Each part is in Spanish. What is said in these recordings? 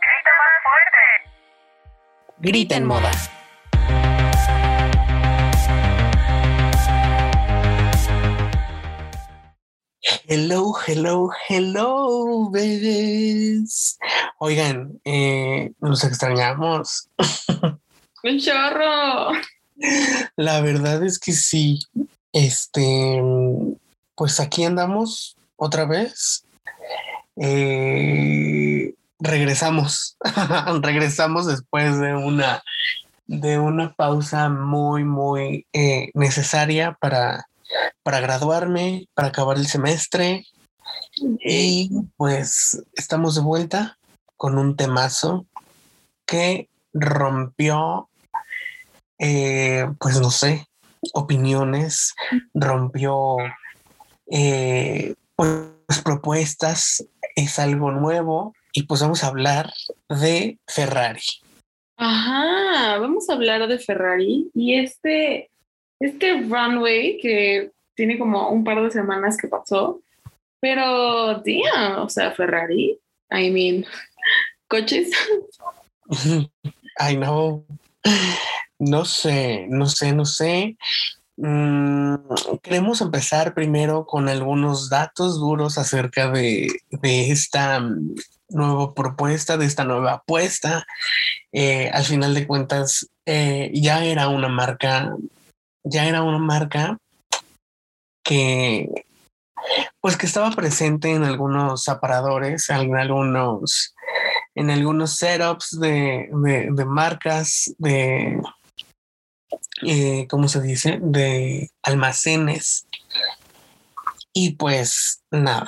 Grita más fuerte. Grita en moda. Hello, hello, hello, babies. Oigan, eh, nos extrañamos. Un chorro. La verdad es que sí. Este, pues aquí andamos otra vez. Eh, regresamos, regresamos después de una de una pausa muy, muy eh, necesaria para, para graduarme, para acabar el semestre. Y pues estamos de vuelta con un temazo que rompió, eh, pues no sé, opiniones, rompió pues propuestas, es algo nuevo y pues vamos a hablar de Ferrari. Ajá, vamos a hablar de Ferrari y este, este runway que tiene como un par de semanas que pasó, pero tía, o sea, Ferrari, I mean, coches. Ay, no, no sé, no sé, no sé. Mm, queremos empezar primero con algunos datos duros acerca de, de esta mm, nueva propuesta, de esta nueva apuesta. Eh, al final de cuentas, eh, ya era una marca, ya era una marca que, pues que estaba presente en algunos aparadores, en algunos, en algunos setups de, de, de marcas, de, eh, ¿cómo se dice? De almacenes. Y pues nada,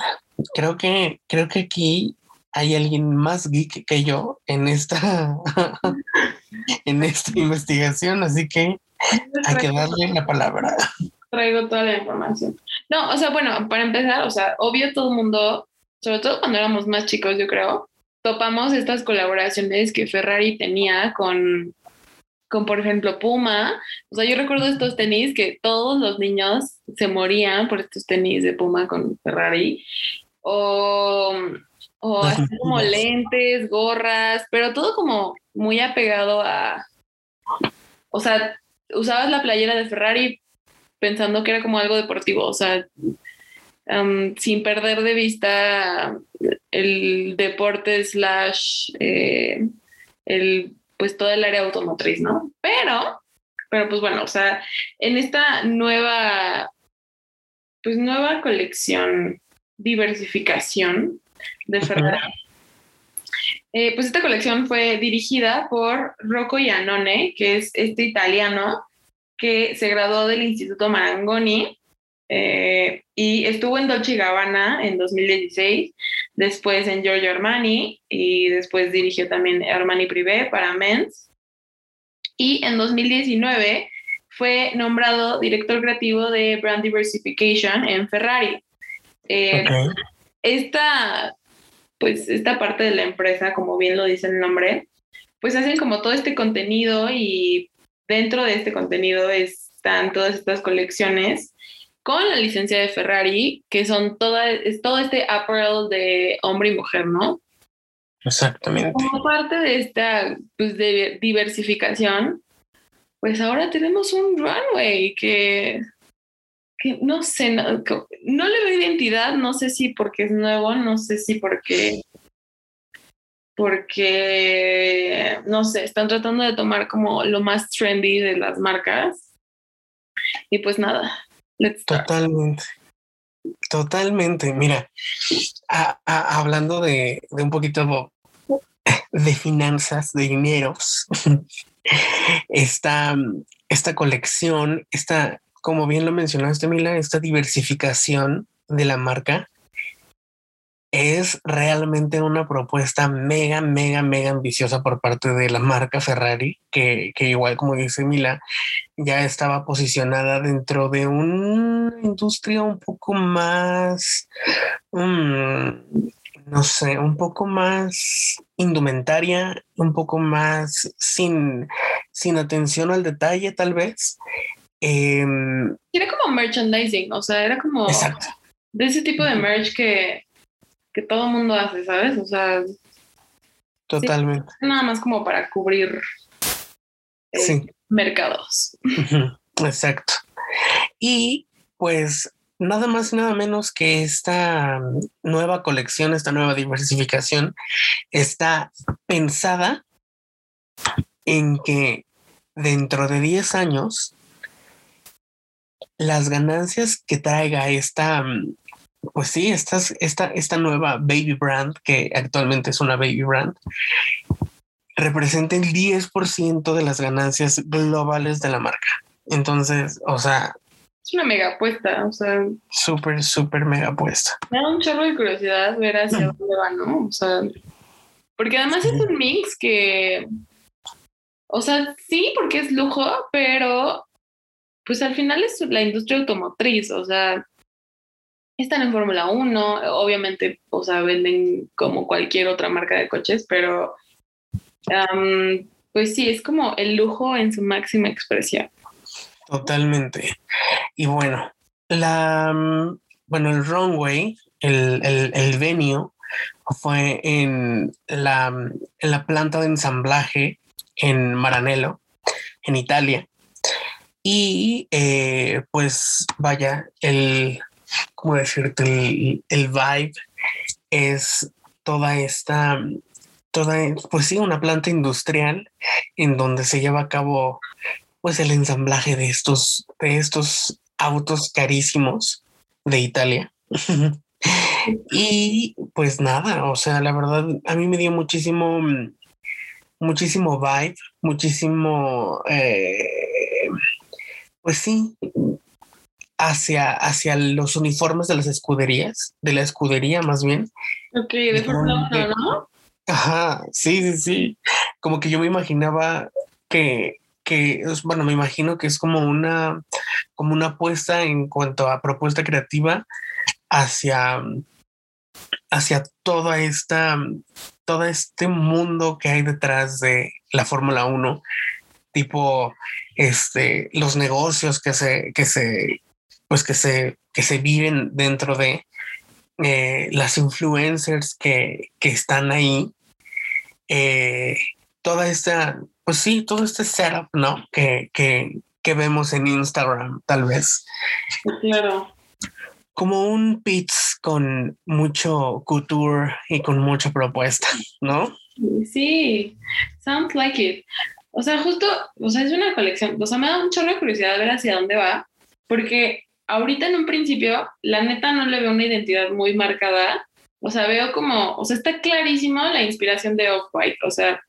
creo que, creo que aquí hay alguien más geek que yo en esta, en esta investigación, así que hay que darle la palabra. Traigo toda la información. No, o sea, bueno, para empezar, o sea, obvio todo el mundo, sobre todo cuando éramos más chicos, yo creo, topamos estas colaboraciones que Ferrari tenía con, con, por ejemplo, Puma. O sea, yo recuerdo estos tenis que todos los niños se morían por estos tenis de Puma con Ferrari. O, o así como lentes, gorras, pero todo como muy apegado a... O sea, usabas la playera de Ferrari pensando que era como algo deportivo, o sea, um, sin perder de vista el deporte slash eh, el pues todo el área automotriz, ¿no? Pero, pero pues bueno, o sea, en esta nueva, pues nueva colección, diversificación de Ferrari, eh, pues esta colección fue dirigida por Rocco Iannone, que es este italiano que se graduó del Instituto Marangoni eh, y estuvo en Dolce Gabbana en 2016, después en Giorgio Armani y después dirigió también Armani Privé para Men's. Y en 2019 fue nombrado director creativo de Brand Diversification en Ferrari. Eh, Ok. esta, pues esta parte de la empresa, como bien lo dice el nombre, pues hacen como todo este contenido y dentro de este contenido están todas estas colecciones con la licencia de Ferrari, que son toda, es todo este apparel de hombre y mujer, ¿no? Exactamente. Como parte de esta pues, de diversificación, pues ahora tenemos un runway que, que no sé, no, que- no le veo identidad, no sé si porque es nuevo, no sé si porque porque no sé, están tratando de tomar como lo más trendy de las marcas. Y pues nada, Totalmente. Totalmente. Mira, hablando de, de un poquito de finanzas, de dineros, esta, esta colección, esta, como bien lo mencionaste, Mila, esta diversificación de la marca es realmente una propuesta mega, mega, mega ambiciosa por parte de la marca Ferrari, que, que igual como dice Mila, ya estaba posicionada dentro de una industria un poco más, mm, no sé, un poco más indumentaria, un poco más sin, sin atención al detalle, tal vez. Em, Era como merchandising, o sea, era como exacto. de ese tipo de merch que, que todo el mundo hace, ¿sabes? O sea, totalmente. Nada más como para cubrir eh, Sí. mercados. Exacto. Y pues nada más y nada menos que esta mm, nueva colección, esta nueva diversificación está pensada en que dentro de 10 años las ganancias que traiga esta, mm, pues sí, estas, esta, esta nueva baby brand, que actualmente es una baby brand, representa el 10% de las ganancias globales de la marca. Entonces, o sea, Es una mega apuesta, o sea, súper, súper mega puesta. me da un chorro de curiosidad ver hacia dónde va, ¿no? O sea, porque además es un mix que, o sea, sí, porque es lujo, pero pues al final es la industria automotriz, o sea, están en Fórmula 1, obviamente, o sea, venden como cualquier otra marca de coches, pero pues sí, es como el lujo en su máxima expresión. Totalmente. Y bueno, la, bueno, el runway, el, el, el venue fue en la, la planta de ensamblaje en Maranello, en Italia. Y eh, pues vaya, el, ¿cómo decirte? El, el vibe es toda esta, toda, pues sí, una planta industrial en donde se lleva a cabo pues el ensamblaje de estos, de estos autos carísimos de Italia. y pues nada, o sea, la verdad, a mí me dio muchísimo, muchísimo vibe, muchísimo, eh, pues sí, hacia, hacia los uniformes de las escuderías, de la escudería más bien. Ok, de Fórmula 1, ¿no? Ajá, sí, sí, sí. Como que yo me imaginaba que, que es- bueno, me imagino que es como una, como una apuesta en cuanto a propuesta creativa hacia, hacia toda esta, todo este mundo que hay detrás de la Fórmula 1, tipo este, los negocios que se, que se, pues que se, que se viven dentro de eh, las influencers que, que están ahí, eh, toda esta, pues sí, todo este setup, ¿no? Que, que, que vemos en Instagram, tal vez, Claro. como un pits con mucho couture y con mucha propuesta, ¿no? Sí, sounds like it. O sea, justo, o sea, es una colección. O sea, me da un chorro de curiosidad ver hacia dónde va, porque ahorita en un principio, la neta no le veo una identidad muy marcada. O sea, veo como, o sea, está clarísimo la inspiración de Off-White. O sea,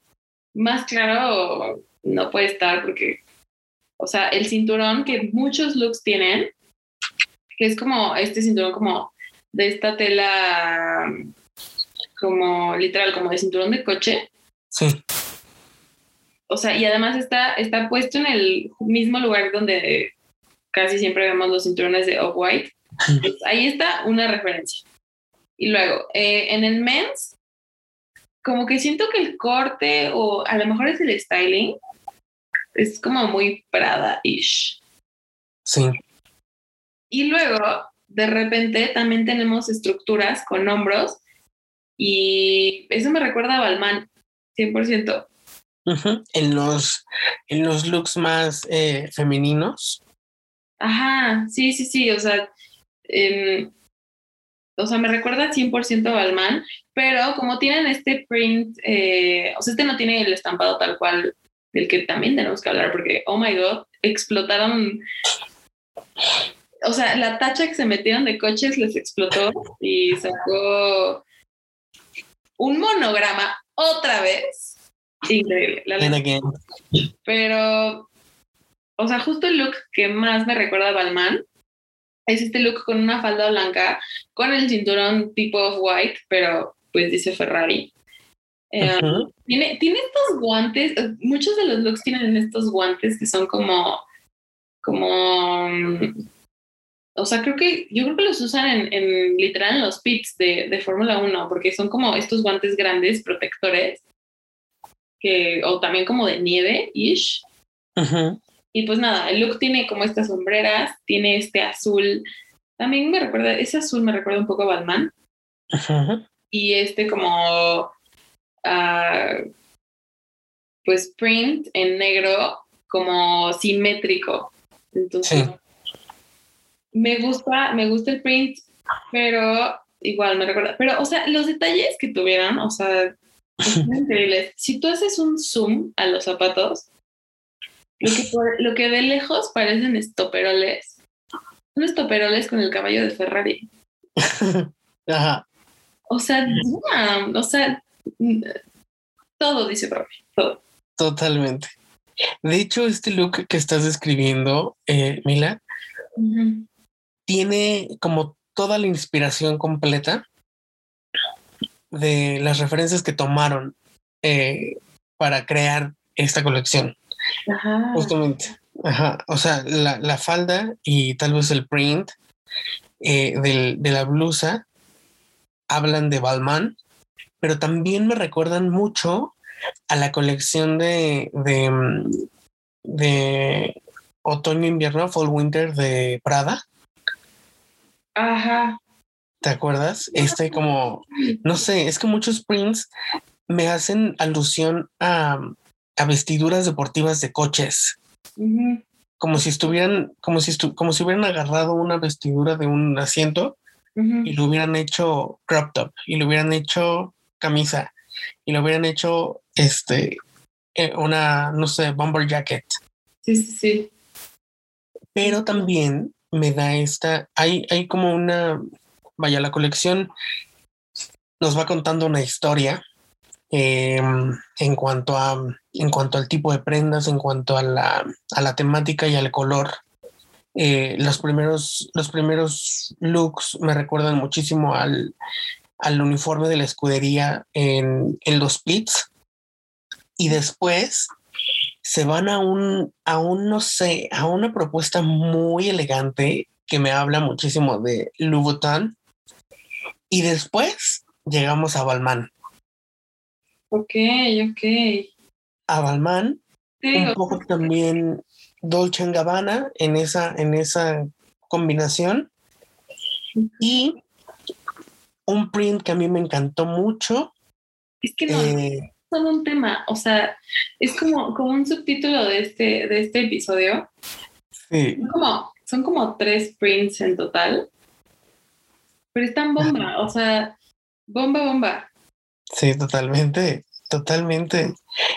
más claro no puede estar porque, o sea, el cinturón que muchos looks tienen, que es como este cinturón como de esta tela, como literal, como de cinturón de coche. Sí, O sea, y además está, está puesto en el mismo lugar donde casi siempre vemos los cinturones de Off-White. Pues ahí está una referencia. Y luego, eh, en el men's, como que siento que el corte o a lo mejor es el styling, es como muy Prada-ish. sí, Y luego, de repente, también tenemos estructuras con hombros y eso me recuerda a Balmain, 100%. Ujú. En los, en los looks más eh, femeninos. Ajá, sí, sí, sí, o sea, em, o sea, me recuerda 100% a Balmain, pero como tienen este print, eh, o sea, este no tiene el estampado tal cual del que también tenemos que hablar, porque, oh my god, explotaron, o sea, la tacha que se metieron de coches les explotó y sacó un monograma otra vez. Increíble, la. Pero, o sea, justo el look que más me recuerda a Balmain es este look con una falda blanca, con el cinturón tipo of white, pero pues dice Ferrari. Eh, Ujú. tiene, tiene estos guantes, eh, muchos de los looks tienen estos guantes que son como, como, mm, o sea, creo que, yo creo que los usan en, en literal en los pits de, de Fórmula 1, porque son como estos guantes grandes, protectores, que, o también como de nieve-ish. Ujú. Y pues nada, el look tiene como estas sombreras, tiene este azul, también me recuerda, ese azul me recuerda un poco a Balmain, Ujú. y este como ah, pues print en negro como simétrico. Entonces, Sí. me gusta, me gusta el print, pero igual me recuerda. Pero, o sea, los detalles que tuvieron, o sea, son increíbles. Si tú haces un zoom a los zapatos, lo que, por- lo que de lejos parecen estoperoles, son estoperoles con el caballo de Ferrari. Ajá. O sea, damn, o sea, todo dice profe, todo. Totalmente. De hecho, este look que estás describiendo, eh, Mila, tiene como toda la inspiración completa de las referencias que tomaron eh, para crear esta colección. Ajá. Justamente. Ajá. O sea, la, la falda y tal vez el print eh, del- de la blusa hablan de Balmain, pero también me recuerdan mucho a la colección de, de, mm, de otoño-invierno, fall-winter de Prada. Ajá. ¿Te acuerdas? Este como, no sé, es que muchos prints me hacen alusión a, a vestiduras deportivas de coches. Como si estuvieran, como si estu- como si hubieran agarrado una vestidura de un asiento y lo hubieran hecho crop top y lo hubieran hecho camisa y lo hubieran hecho este eh, una no sé bomber jacket Sí, sí, sí. pero también me da esta hay hay como una vaya la colección nos va contando una historia eh, en cuanto a en cuanto al tipo de prendas en cuanto a la a la temática y al color eh, los primeros los primeros looks me recuerdan muchísimo al al uniforme de la escudería en, en los pits y después se van a un a un no sé a una propuesta muy elegante que me habla muchísimo de Louboutin. Y después llegamos a Balmain Ok, ok. a Balmain Te un poco también Dolce Gabbana en esa en esa combinación y un print que a mí me encantó mucho es que no, eh, todo un tema. O sea, es como, como un subtítulo de este, de este episodio. sí, Son como, son como tres prints en total. Pero están bomba. O sea, bomba, bomba. Sí, totalmente, totalmente.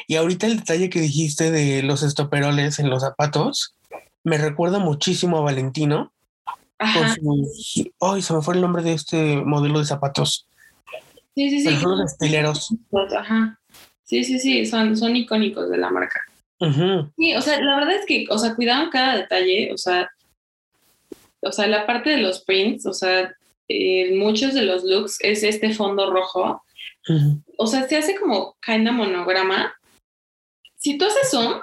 Y ahorita el detalle que dijiste de los estoperoles en los zapatos me recuerda muchísimo a Valentino con Ajá. sus. Ay, se me fue el nombre de este modelo de zapatos. Sí, sí, sí. Los estileros. Ajá. Sí, sí, sí. Son, son icónicos de la marca. Ujú, Sí, o sea, la verdad es que, o sea, cuidaban cada detalle, o sea, o sea, la parte de los prints, o sea, eh, muchos de los looks es este fondo rojo, ujú. o sea, se hace como kinda monograma. Si tú haces zoom,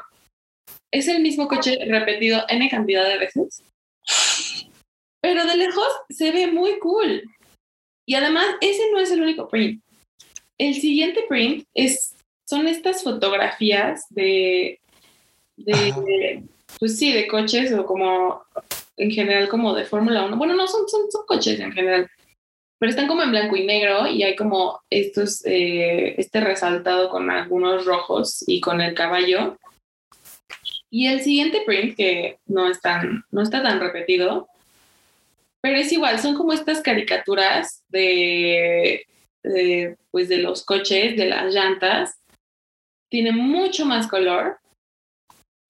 es el mismo coche repetido n cantidad de veces, pero de lejos se ve muy cool. Y además, ese no es el único print. El siguiente print es, son estas fotografías de, Ajá. de pues sí, de coches o como en general como de Fórmula 1. Bueno, no, son, son, son coches en general, pero están como en blanco y negro y hay como estos, eh, este resaltado con algunos rojos y con el caballo. Y el siguiente print, que no, es no está tan repetido, pero es igual, son como estas caricaturas de, de, pues de los coches, de las llantas. Tiene mucho más color.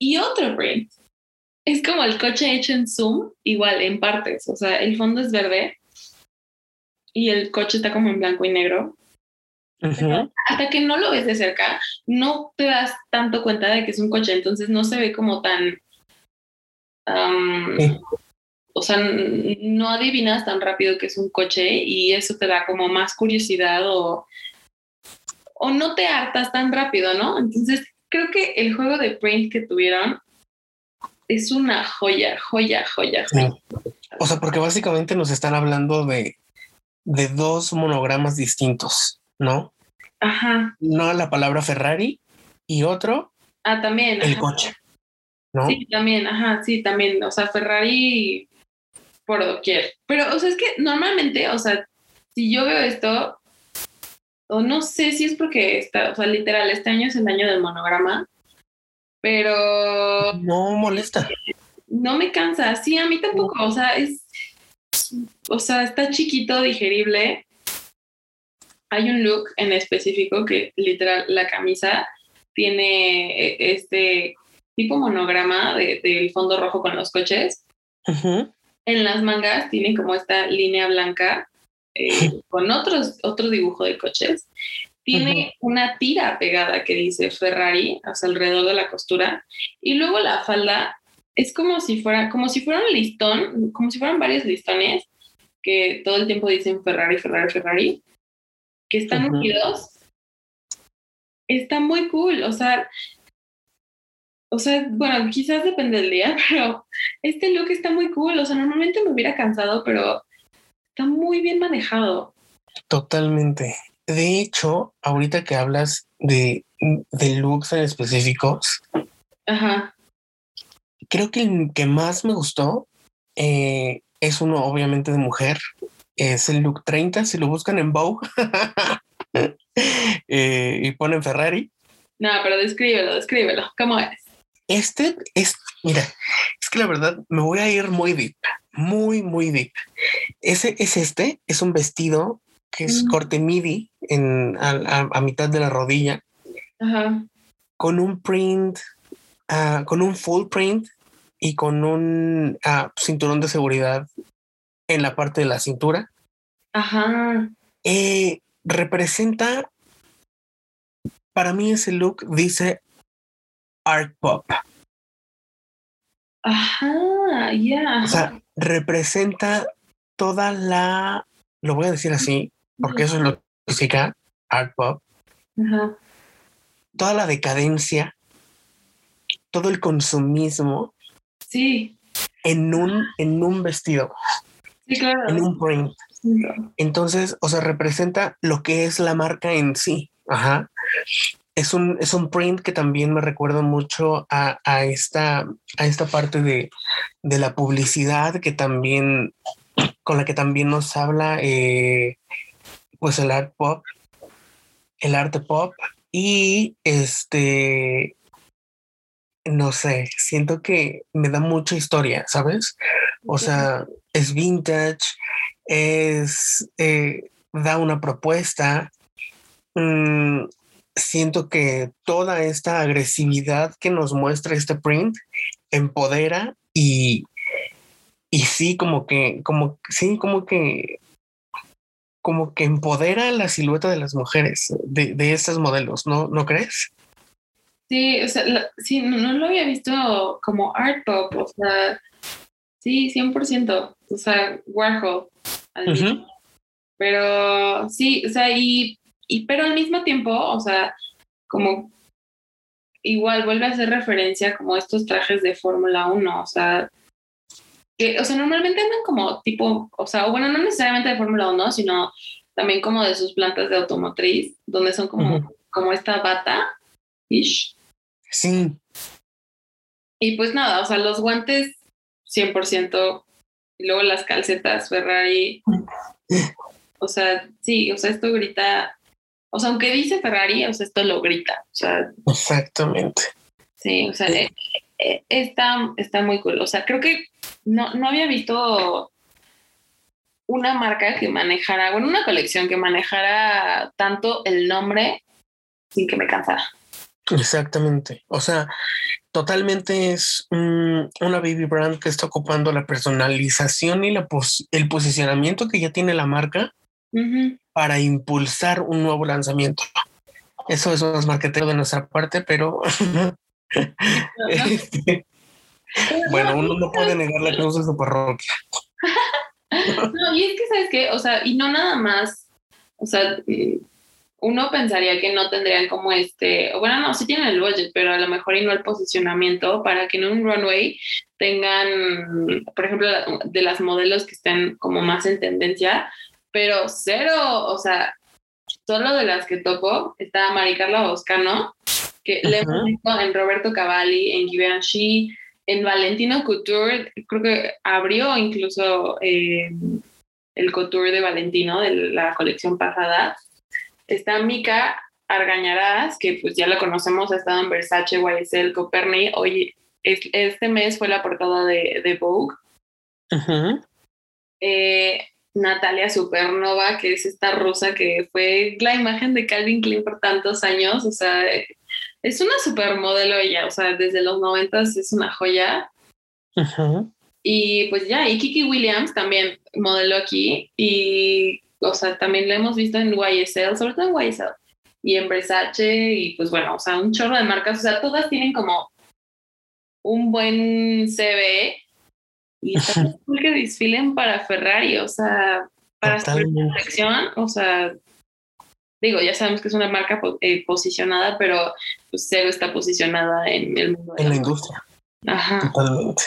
Y otro print. Es como el coche hecho en zoom, igual en partes. O sea, el fondo es verde y el coche está como en blanco y negro. Hasta que no lo ves de cerca, no te das tanto cuenta de que es un coche, entonces no se ve como tan... um, Sí. O sea, no adivinas tan rápido que es un coche y eso te da como más curiosidad o, o no te hartas tan rápido, ¿no? Entonces, creo que el juego de print que tuvieron es una joya, joya, joya, Sí. joya. O sea, porque básicamente nos están hablando de, de dos monogramas distintos, ¿no? Ajá. No la palabra Ferrari y otro Ah, también. el ajá. coche, ¿no? Sí, también, ajá, sí, también. O sea, Ferrari por doquier. Pero, o sea, es que normalmente, o sea, si yo veo esto, o no sé si es porque está, o sea, literal, este año es el año del monograma, pero No molesta. no me cansa. Sí, a mí tampoco. O sea, es. O sea, está chiquito, digerible. Hay un look en específico que literal la camisa tiene eh, este tipo monograma de- del fondo rojo con los coches. En las mangas tiene como esta línea blanca eh, con otros, otro dibujo de coches. Tiene una tira pegada que dice Ferrari, alrededor de la costura. Y luego la falda es como si fuera, como si fuera un listón, como si fueran varios listones que todo el tiempo dicen Ferrari, Ferrari, Ferrari, que están unidos. Está muy cool, o sea, o sea, bueno, quizás depende del día, pero este look está muy cool. O sea, normalmente me hubiera cansado, pero está muy bien manejado. Totalmente. De hecho, ahorita que hablas de, de looks en específicos, Ajá. creo que el que más me gustó eh, es uno obviamente de mujer. Es el look 30, si lo buscan en Vogue eh, y ponen Ferrari. No, pero descríbelo, descríbelo. ¿Cómo es? Este es, mira, es que la verdad me voy a ir muy deep, muy, muy deep. Ese es este, es un vestido que es Mm. corte midi en, a, a- a mitad de la rodilla Ajá. con un print, ah, con un full print y con un ah, cinturón de seguridad en la parte de la cintura. Ajá. Eh, representa, para mí ese look dice art pop. Ajá. Ya. O sea, representa toda la, lo voy a decir así, porque eso es lo que significa art pop, Ajá. toda la decadencia, todo el consumismo Sí. en un, en un vestido, Sí, claro. en un print. Entonces, o sea, representa lo que es la marca en sí. Ajá. Es un, es un print que también me recuerda mucho a, a esta, a esta parte de, de la publicidad que también, con la que también nos habla, eh, pues el art pop, el arte pop y este, no sé, siento que me da mucha historia, ¿sabes? O sea, es vintage, es eh, da una propuesta. Mm, siento que toda esta agresividad que nos muestra este print empodera y, y sí, como que, como sí, como que como que empodera la silueta de las mujeres, de, de estos modelos, ¿no? ¿No crees? Sí, o sea, la- sí, no, no lo había visto como art pop, o sea, sí, 100%, o sea, Warhol. al. Pero sí, o sea, y, y pero al mismo tiempo, o sea, como igual vuelve a hacer referencia como estos trajes de Fórmula 1, o sea, que, o sea, normalmente andan como tipo, o sea, bueno, no necesariamente de Fórmula 1, sino también como de sus plantas de automotriz, donde son como, como esta bata, ish. Sí, Y pues nada, o sea, los guantes 100%, y luego las calcetas Ferrari. O sea, sí, o sea, esto grita, o sea, aunque dice Ferrari, o sea, esto lo grita. O sea, exactamente. sí, o sea, eh, eh, está, está muy cool. O sea, creo que no, no había visto una marca que manejara, bueno, una colección que manejara tanto el nombre sin que me cansara. Exactamente. O sea, totalmente es una baby brand que está ocupando la personalización y la pos- el posicionamiento que ya tiene la marca para impulsar un nuevo lanzamiento. Eso es más marketero de nuestra parte, pero este, bueno, uno no puede negar la cruz de su parroquia. No, y es que, ¿sabes qué? O sea, y no nada más, o sea, mm, uno pensaría que no tendrían como este, bueno, no, sí tienen el budget, pero a lo mejor y no el posicionamiento para que en un runway tengan, por ejemplo, de las modelos que estén como más en tendencia, pero cero, o sea, solo de las que topo está Mari Carla Boscano, que le hemos visto en Roberto Cavalli, en Givenchy, en Valentino Couture, creo que abrió incluso eh, el couture de Valentino de la colección pasada. Está Mika Argañarás, que pues ya la conocemos, ha estado en Versace, YSL, Coperni. Hoy, es- este mes fue la portada de, de Vogue. Eh, Natalia Supernova, que es esta rusa que fue la imagen de Calvin Klein por tantos años. O sea, es una supermodelo ella. O sea, desde los noventas es una joya. Ujú. Y pues ya, y Kiki Williams también modeló aquí. Y, o sea, también la hemos visto en YSL, sobre todo en YSL. Y en Versace, y pues bueno, o sea, un chorro de marcas. O sea, todas tienen como un buen CV. Y cool que desfilen para Ferrari, o sea, para su Totalmente. colección, o sea, digo, ya sabemos que es una marca eh, posicionada, pero pues cero está posicionada en el mundo. de En la la industria. Ajá. Totalmente.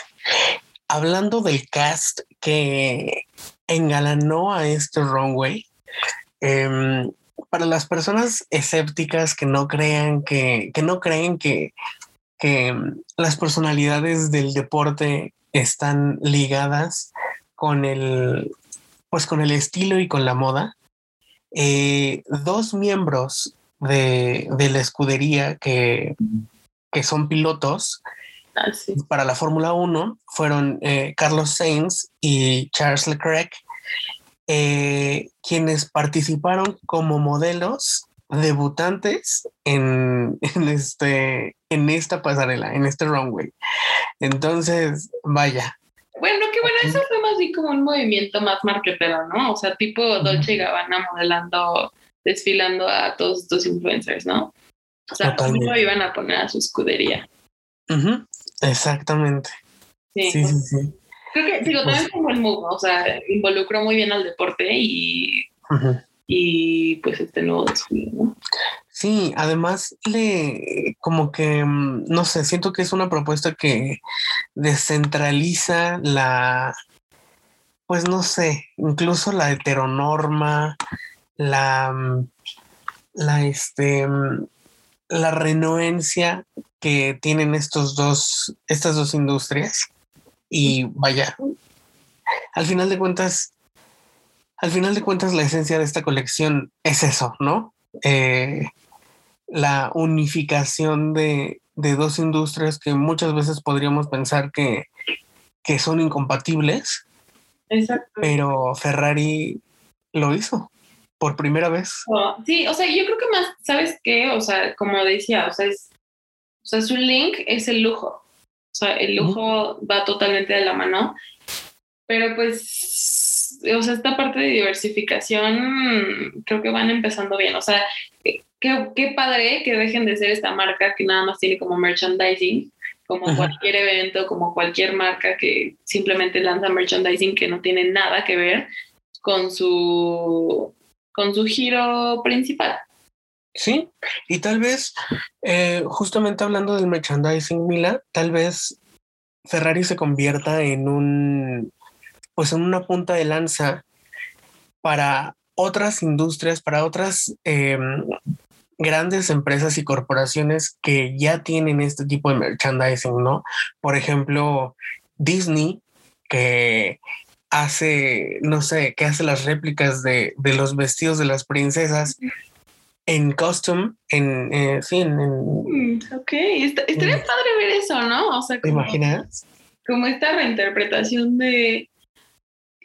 Hablando del cast que engalanó a este runway, em, para las personas escépticas que no crean que, que no creen que, que em, las personalidades del deporte están ligadas con el, pues con el estilo y con la moda, eh, dos miembros de, de la escudería que, que son pilotos, Ah, sí. para la Fórmula 1 fueron eh, Carlos Sainz y Charles Leclerc, eh, quienes participaron como modelos debutantes en, en, este, en esta pasarela, en este runway. Entonces, vaya, Bueno, que bueno, eso fue más bien como un movimiento más marketero, ¿no? O sea, tipo Dolce y Gabbana modelando, desfilando a todos estos influencers, ¿no? O sea, no iban a poner a su escudería. Ujú, exactamente. Sí. Sí, sí, sí. Creo que, digo, Pues- también un buen move, ¿no? o sea, involucró muy bien al deporte y, y pues este nuevo desfile, ¿no? Sí, además le como que mm, no sé, siento que es una propuesta que descentraliza la, pues no sé, incluso la heteronorma, la, mm, la este, mm, la renuencia que tienen estos dos, estas dos industrias. Y vaya, al final de cuentas, al final de cuentas, la esencia de esta colección es eso, ¿no? Eh, la unificación de, de dos industrias que muchas veces podríamos pensar que, que son incompatibles, Exacto. pero Ferrari lo hizo por primera vez. Sí, o sea, yo creo que más, ¿sabes qué? O sea, como decía, o sea, es, o sea, su link es el lujo. O sea, el lujo va totalmente de la mano. Pero pues, o sea, esta parte de diversificación creo que van empezando bien. O sea, qué, qué padre que dejen de ser esta marca que nada más tiene como merchandising, como cualquier evento, como cualquier marca que simplemente lanza merchandising que no tiene nada que ver con su con su giro principal. Sí, y tal vez, eh, justamente hablando del merchandising, Mila, tal vez Ferrari se convierta en un, pues en una punta de lanza para otras industrias, para otras eh, grandes empresas y corporaciones que ya tienen este tipo de merchandising, ¿no? Por ejemplo, Disney, que hace, no sé, que hace las réplicas de, de los vestidos de las princesas en custom, en, eh, sí, en, en- Mm, ok, está, estaría padre ver eso, ¿no? O sea, ¿te como, imaginas? como esta reinterpretación de,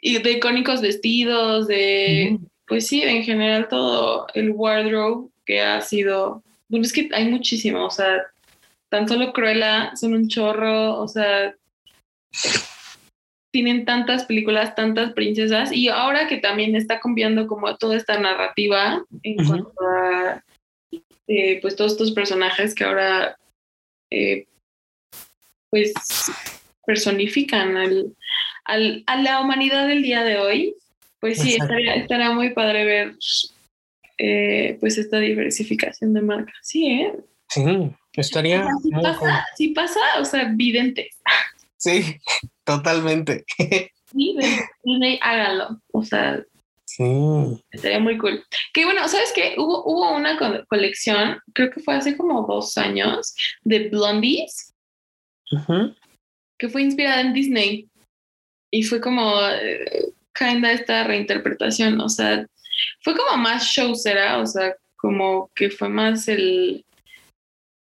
de icónicos vestidos, de, pues sí, en general todo el wardrobe que ha sido, bueno, es que hay muchísimo, o sea, tan solo Cruella son un chorro, o sea, tienen tantas películas, tantas princesas, y ahora que también está cambiando como toda esta narrativa en cuanto a eh, pues todos estos personajes que ahora eh, pues personifican al, al- a la humanidad del día de hoy, pues sí, estaría, estaría muy padre ver eh, pues esta diversificación de marcas. Sí, ¿eh? Sí, estaría Si muy cool. pasa, si pasa, o sea, vidente. Sí, totalmente. Sí, Disney, háganlo. O sea, Sí. estaría muy cool. Que bueno, ¿sabes qué? Hubo, hubo una co- colección, creo que fue hace como dos años, de Blondies, Ujú. que fue inspirada en Disney. Y fue como eh, kinda esta reinterpretación, o sea, fue como más showcera, o sea, como que fue más el,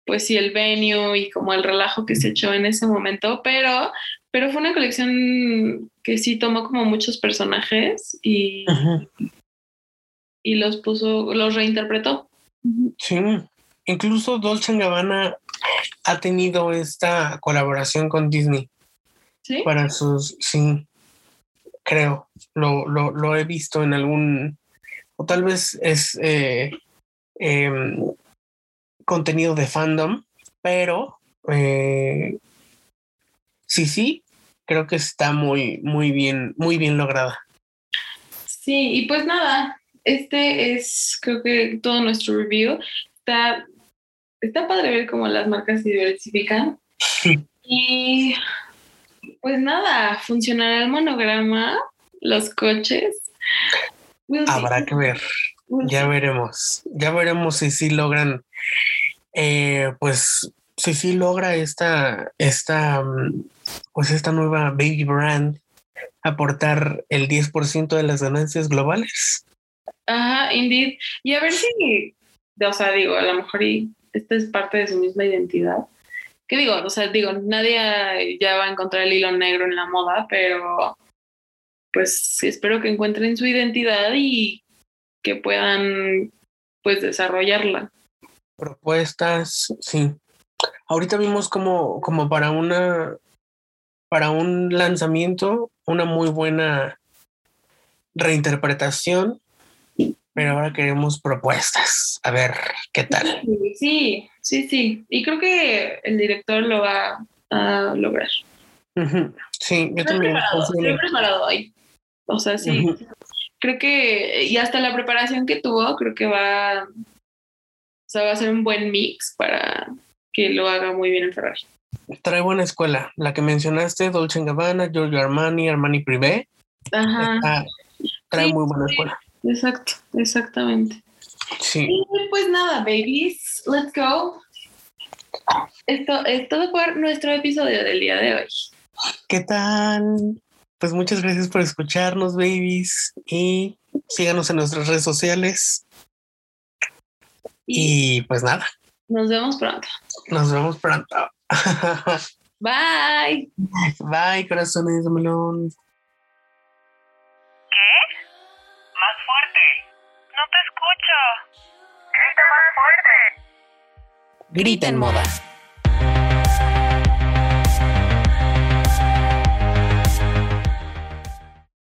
pues sí, el venue y como el relajo que se echó en ese momento, pero, pero fue una colección que sí tomó como muchos personajes y, y los puso, los reinterpretó. Sí, incluso Dolce Gabbana ha tenido esta colaboración con Disney ¿Sí? para sus, sí, creo, lo, lo, lo he visto en algún, o tal vez es eh, em, contenido de fandom, pero eh, sí, sí, creo que está muy, muy bien, muy bien lograda. Sí, y pues nada, este es creo que todo nuestro review. Está, está padre ver cómo las marcas se diversifican. Y pues nada, funcionará el monograma, los coches. We'll see. Habrá que ver. We'll Ya see. veremos, ya veremos si sí logran, eh, pues, si sí logra esta, esta, mm, pues esta nueva baby brand aportar el 10% de las ganancias globales. Ajá, indeed. Y a ver si, o sea, digo, a lo mejor y esta es parte de su misma identidad. ¿Qué digo? O sea, digo, nadie ya va a encontrar el hilo negro en la moda, pero pues espero que encuentren su identidad y que puedan pues desarrollarla. Propuestas, sí. Ahorita vimos como, como para una, para un lanzamiento, una muy buena reinterpretación, pero ahora queremos propuestas. A ver, ¿qué tal? Sí, sí, sí. Y creo que el director lo va a lograr. Sí, yo Estoy también. preparado, estoy preparado hoy. O sea, sí. Creo que, y hasta la preparación que tuvo, creo que va, o sea, va a ser un buen mix para que lo haga muy bien en Ferrari. Trae buena escuela. La que mencionaste, Dolce Gabbana, Giorgio Armani, Armani Privé. Ajá, está- trae Sí, muy buena escuela. exacto, exactamente. Sí. Y pues nada, babies, let's go. Esto es todo por nuestro episodio del día de hoy. ¿Qué tal? Pues muchas gracias por escucharnos, babies. Y síganos en nuestras redes sociales. Y Y pues nada, nos vemos pronto. nos vemos pronto. Bye. Bye, corazones de melón. ¿Qué? Más fuerte. No te escucho. Grita más fuerte. Grita en moda.